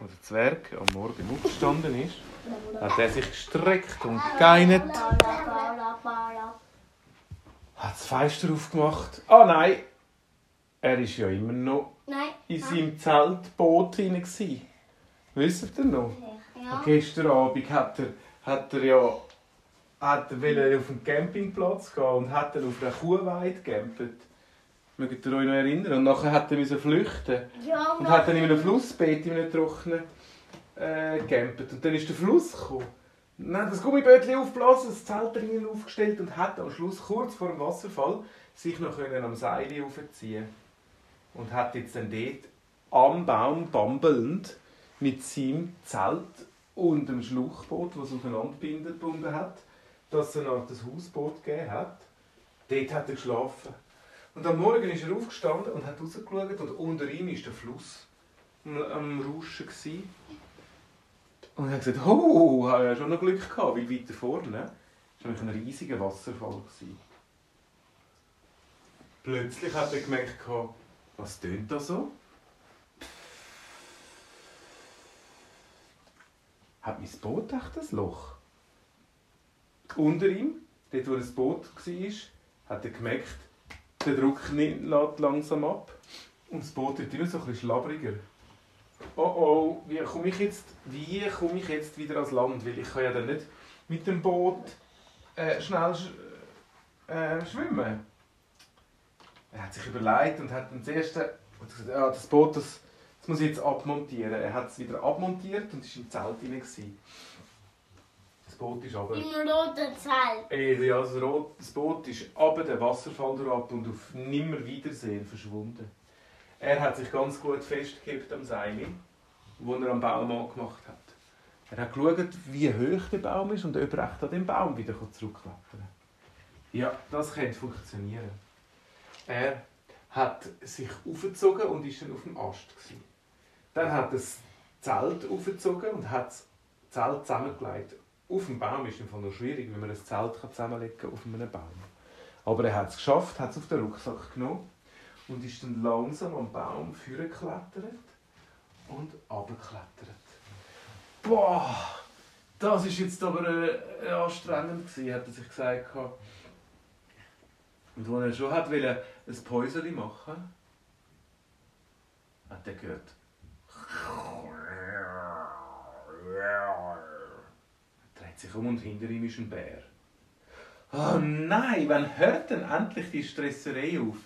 Als der Zwerg am Morgen aufgestanden ist, hat er sich gestreckt und geinert, hat das Fenster aufgemacht. Ah nein, er ist ja immer noch Nein. in seinem Zeltboot hinein. gsi. Wisst ihr noch? Ja. Gestern Abend hat er, hat er ja hat er auf den Campingplatz gehen und hat dann auf einer Kuhweide gecampt. Mögt ihr euch noch erinnern? Und nachher hat er müssen flüchten Ja, und hat dann in einem Flussbett, in einem trockenen, äh, gecampt. Und dann ist der Fluss gekommen. Hat das Gummibötchen aufgeblasen, das Zelt drinnen aufgestellt und hat am Schluss, kurz vor dem Wasserfall, sich noch können am Seil aufziehen Und hat jetzt dann dort am Baum bambelnd mit seinem Zelt und dem Schluchboot, das es aufeinander gebunden hat, dass es eine Art ein Hausboot gegeben hat. Dort hat er geschlafen. Und am Morgen ist er aufgestanden und hat rausgeschaut und unter ihm war der Fluss am, Rauschen. Gewesen. Und er hat gesagt, oh, habe ja schon noch Glück gehabt, weil weiter vorne war ein riesiger Wasserfall. Gewesen. Plötzlich hat er gemerkt, was tönt da so? Hat mein Boot echt ein Loch? Unter ihm, dort wo das Boot war, hat er gemerkt, der Druck nimmt lässt langsam ab und das Boot wird immer so ein schlabriger. Oh oh, wie komme ich jetzt, ich jetzt wieder ans Land? Weil ich kann ja dann nicht mit dem Boot äh, schnell sch äh, schwimmen. Er hat sich überlegt und hat dann hat gesagt, ja, das Boot, das, das muss ich jetzt abmontieren. Er hat es wieder abmontiert und war im Zelt hinein. Boot ist aber Im roten Zelt. Ey, ja, das, Rot, das Boot ist ab den Wasserfall durch und auf Nimmerwiedersehen verschwunden. Er hat sich ganz gut festgehabt am Seil, wo er am Baum angemacht hat. Er hat geschaut, wie hoch der Baum ist und ob er echt an den Baum wieder zurückklettern kann. Ja, das könnte funktionieren. Er hat sich aufgezogen und ist dann auf dem Ast. Gewesen. Dann hat er das Zelt aufgezogen und hat das Zelt zusammengelegt. Auf dem Baum ist es noch schwierig, wenn man ein Zelt zusammenlegen kann auf einem Baum. Aber er hat es geschafft, hat es auf den Rucksack genommen und ist dann langsam am Baum vorgeklettert und abgeklettert. Boah, das ist jetzt aber äh, anstrengend gewesen, hat er sich gesagt. Und als er schon hat wollte, ein Päuschen machen, hat er gehört. Dreht sich um und hinter ihm ist ein Bär. Oh nein, wann hört denn endlich die Stresserei auf?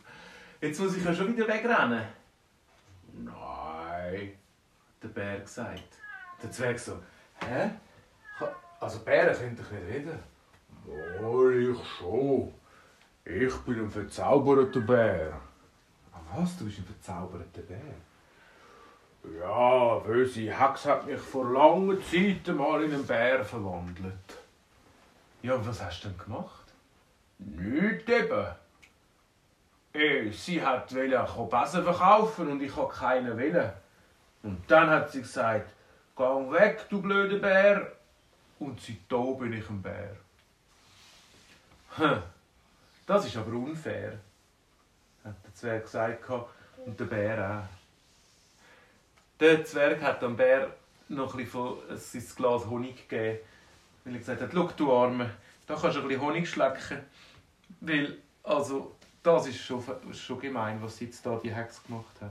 Jetzt muss ich ja schon wieder wegrennen. Nein, hat der Bär gesagt. Der Zwerg so, hä? Also Bären können doch nicht reden. Wohl, ich schon. Ich bin ein verzauberter Bär. Ah, was? Du bist ein verzauberter Bär? Ja, böse Hex hat mich vor langer Zeit mal in einen Bär verwandelt. Ja, was hast du denn gemacht? Nicht eben. Eh, sie hat wollte Besen verkaufen und ich habe keinen wollen. Und dann hat sie gesagt, geh weg, du blöder Bär. Und seitdem bin ich ein Bär. Hm, das ist aber unfair, hat der Zwerg gesagt und der Bär auch. Der Zwerg hat dem Bär noch ein bisschen von sein Glas Honig gegeben, weil er gesagt hat, schau du Arme, da kannst du ein bisschen Honig schlecken, weil, also, das ist schon, schon gemein, was jetzt da die Hex gemacht hat.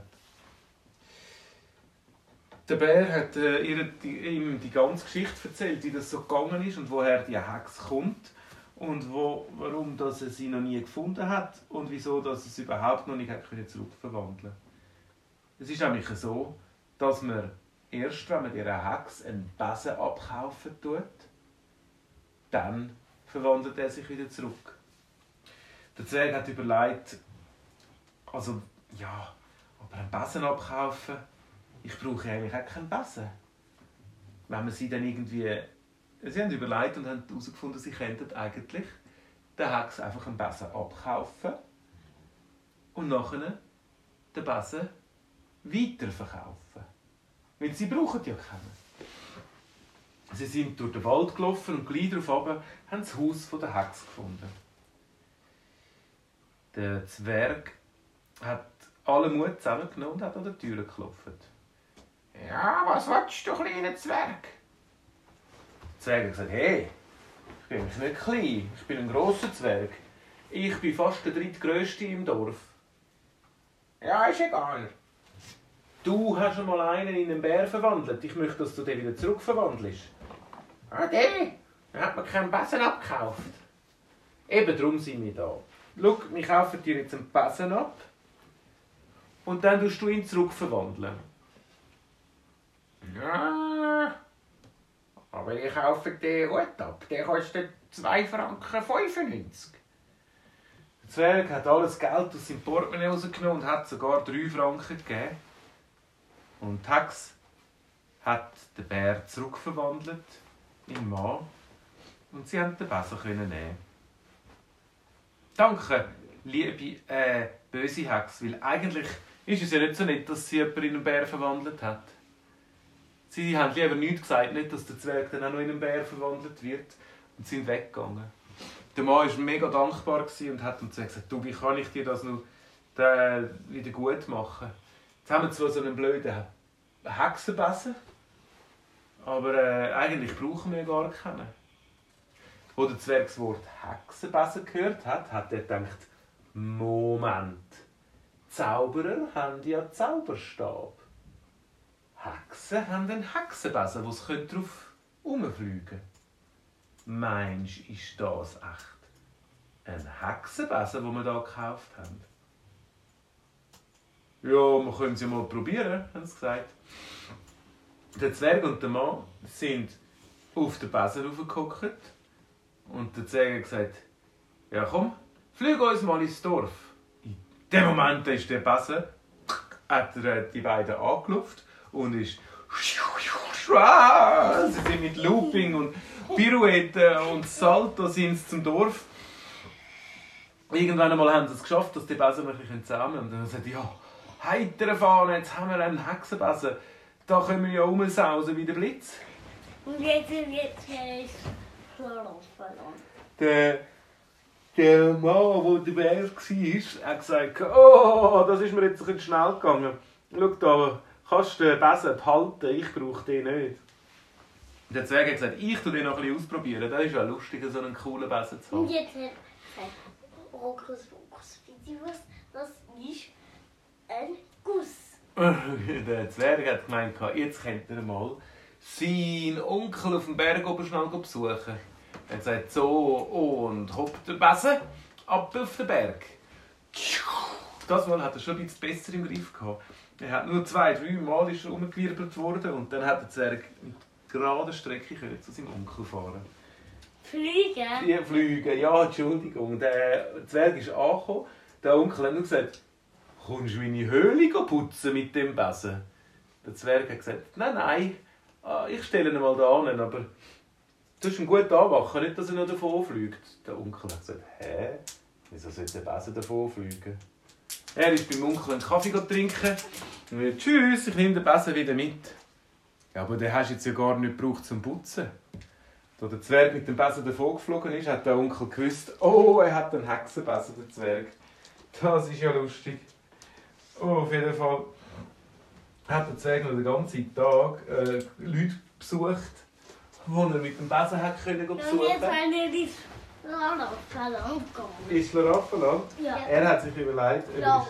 Der Bär hat äh, ihr, die, ihm die ganze Geschichte erzählt, wie das so gegangen ist und woher die Hex kommt und wo, warum dass er sie noch nie gefunden hat und wieso dass er sie überhaupt noch nicht hat können Es ist nämlich so, dass man erst, wenn man ihrer Hex einen Besen abkaufen tut, dann verwandelt er sich wieder zurück. Der Zwerg hat überlegt, also ja, aber einen Besen abkaufen, ich brauche eigentlich auch keinen Besen. Wenn man sie dann irgendwie, sie haben überlegt und haben herausgefunden, sie könnten eigentlich den Hex einfach einen Besen abkaufen und nachher den Besen weiterverkaufen. Weil sie brauchen ja keinen. Sie sind durch den Wald gelaufen und gleich darauf haben das Haus der Hex gefunden. Der Zwerg hat alle Mut zusammengenommen und hat an der Tür geklopft. Ja, was willst du, kleiner Zwerg? Der Zwerg hat gesagt, hey, ich bin nicht klein, ich bin ein grosser Zwerg. Ich bin fast der drittgrößte im Dorf. Ja, ist egal. Du hast schon mal einen in einen Bär verwandelt. Ich möchte, dass du den wieder zurückverwandelst. Ah, der? Der hat mir keinen Besen abgekauft. Eben darum sind wir da. Schau, wir kaufen dir jetzt einen Besen ab. Und dann tust du ihn zurückverwandeln. Ja. Aber ich kaufe den gut ab. Der kostet 2 Franken 95. Der Zwerg hat alles Geld aus seinem Portemonnaie rausgenommen und hat sogar 3 Franken gegeben. Und Hex hat den Bär zurückverwandelt in Mann. Und sie haben den Besen nehmen. Danke, liebe äh, böse Hex, weil eigentlich ist es ja nicht so nett, dass sie jemanden in einen Bär verwandelt hat. Sie haben lieber nichts gesagt, nicht, dass der Zwerg dann auch noch in einen Bär verwandelt wird und sind weggegangen. Der Mann war mega dankbar und hat dem Zwerg gesagt, du, wie kann ich dir das noch äh, wieder gut machen? Jetzt haben wir zwar so einen blöden Hexenbesen, aber äh, eigentlich brauchen wir gar keinen. Wo der Zwerg das Wort Hexenbesen gehört hat, hat er gedacht, Moment, Zauberer haben ja Zauberstab. Hexen haben einen Hexenbesen, wo sie drauf herumfliegen können. Meinst du, ist das echt ein Hexenbesen, den wir hier gekauft haben? Ja, wir können es ja mal probieren, haben sie gesagt. Der Zwerg und der Mann sind auf den Besen raufgehockt. Und der Zwerg hat gesagt, ja komm, flieg uns mal ins Dorf. In dem Moment ist der Besen, hat er äh, die beiden angelupft und ist Sie sind mit Looping und Pirouette und Salto sind sie zum Dorf. Irgendwann einmal haben sie es geschafft, dass die Besen bisschen zusammen und dann gesagt, ja, heitere Fahne, jetzt haben wir einen Hexenbesen. Da können wir ja rumsausen wie der Blitz. Und jetzt sind wir zuerst verloren. Der, der Mann, der Bär war, hat gesagt, oh, das ist mir jetzt ein bisschen schnell gegangen. Schau da, kannst du den Besen behalten, ich brauche den nicht. Der Zwerg hat gesagt, ich tue den noch ein bisschen ausprobieren. Das ist ja lustig, so einen coolen Besen zu Und haben. jetzt hat gesagt, Rokus, Rokus, das ist ein Guss. Der Zwerg hat gemeint, jetzt könnt ihr mal seinen Onkel auf dem Berg oben schnell besuchen. Er hat gesagt, so, und hopp der Besen ab auf den Berg. Das Mal hat er schon ein bisschen besser im Griff gehabt. Er hat nur zwei, drei Mal ist er umgewirbelt worden und dann hat der Zwerg mit gerader Strecke können zu seinem Onkel fahren. Fliegen? Die Flüge, ja, Entschuldigung. Der Zwerg ist angekommen. Der Onkel hat nur gesagt, kommst du meine Höhle putzen mit dem Besen? Der Zwerg hat gesagt, nein, nein, ah, ich stelle ihn mal da hin, aber du musst ihn gut anwachen, nicht, dass er noch davon fliegt. Der Onkel hat gesagt, hä, wieso sollte der Besen davon fliegen? Er ist beim Onkel einen Kaffee trinken und will, tschüss, ich nehme den Besen wieder mit. Ja, aber den hast du jetzt ja gar nicht gebraucht zum Putzen. Als der Zwerg mit dem Besen davon geflogen ist, hat der Onkel gewusst, oh, er hat einen Hexenbesen, der Zwerg. Das ist ja lustig. Oh, auf jeden Fall hat der noch den ganzen Tag äh, Leute besucht, die er mit dem Besen hat können Und besuchen jetzt wollen wir ins gehen. Ins Schlaraffenland. Ja. Er hat sich überlegt, ob er,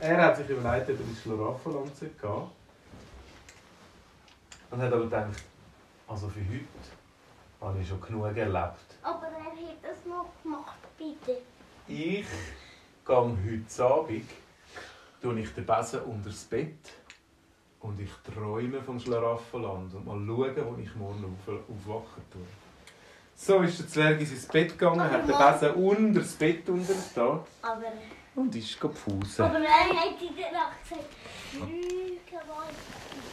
er hat sich überlegt, ob er ins Schlaraffenland gehen sollte. Und hat aber gedacht, also für heute habe ich schon genug erlebt. Aber er hat das noch gemacht, bitte. Ich gehe heute Abend, tue ich den Besen unter das Bett und ich träume vom Schlaraffenland und mal schauen, wo ich morgen auf, aufwachen tue. So ist der Zwerg in sein Bett gegangen, Aber hat den Besen unter das Bett unter da Aber, und ist gepfusen. aber er hat in der Nacht gesagt, Lüge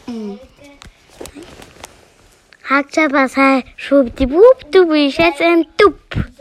wollen. Hat aber gesagt, Schwuppdiwupp, du bist jetzt ein Tupp.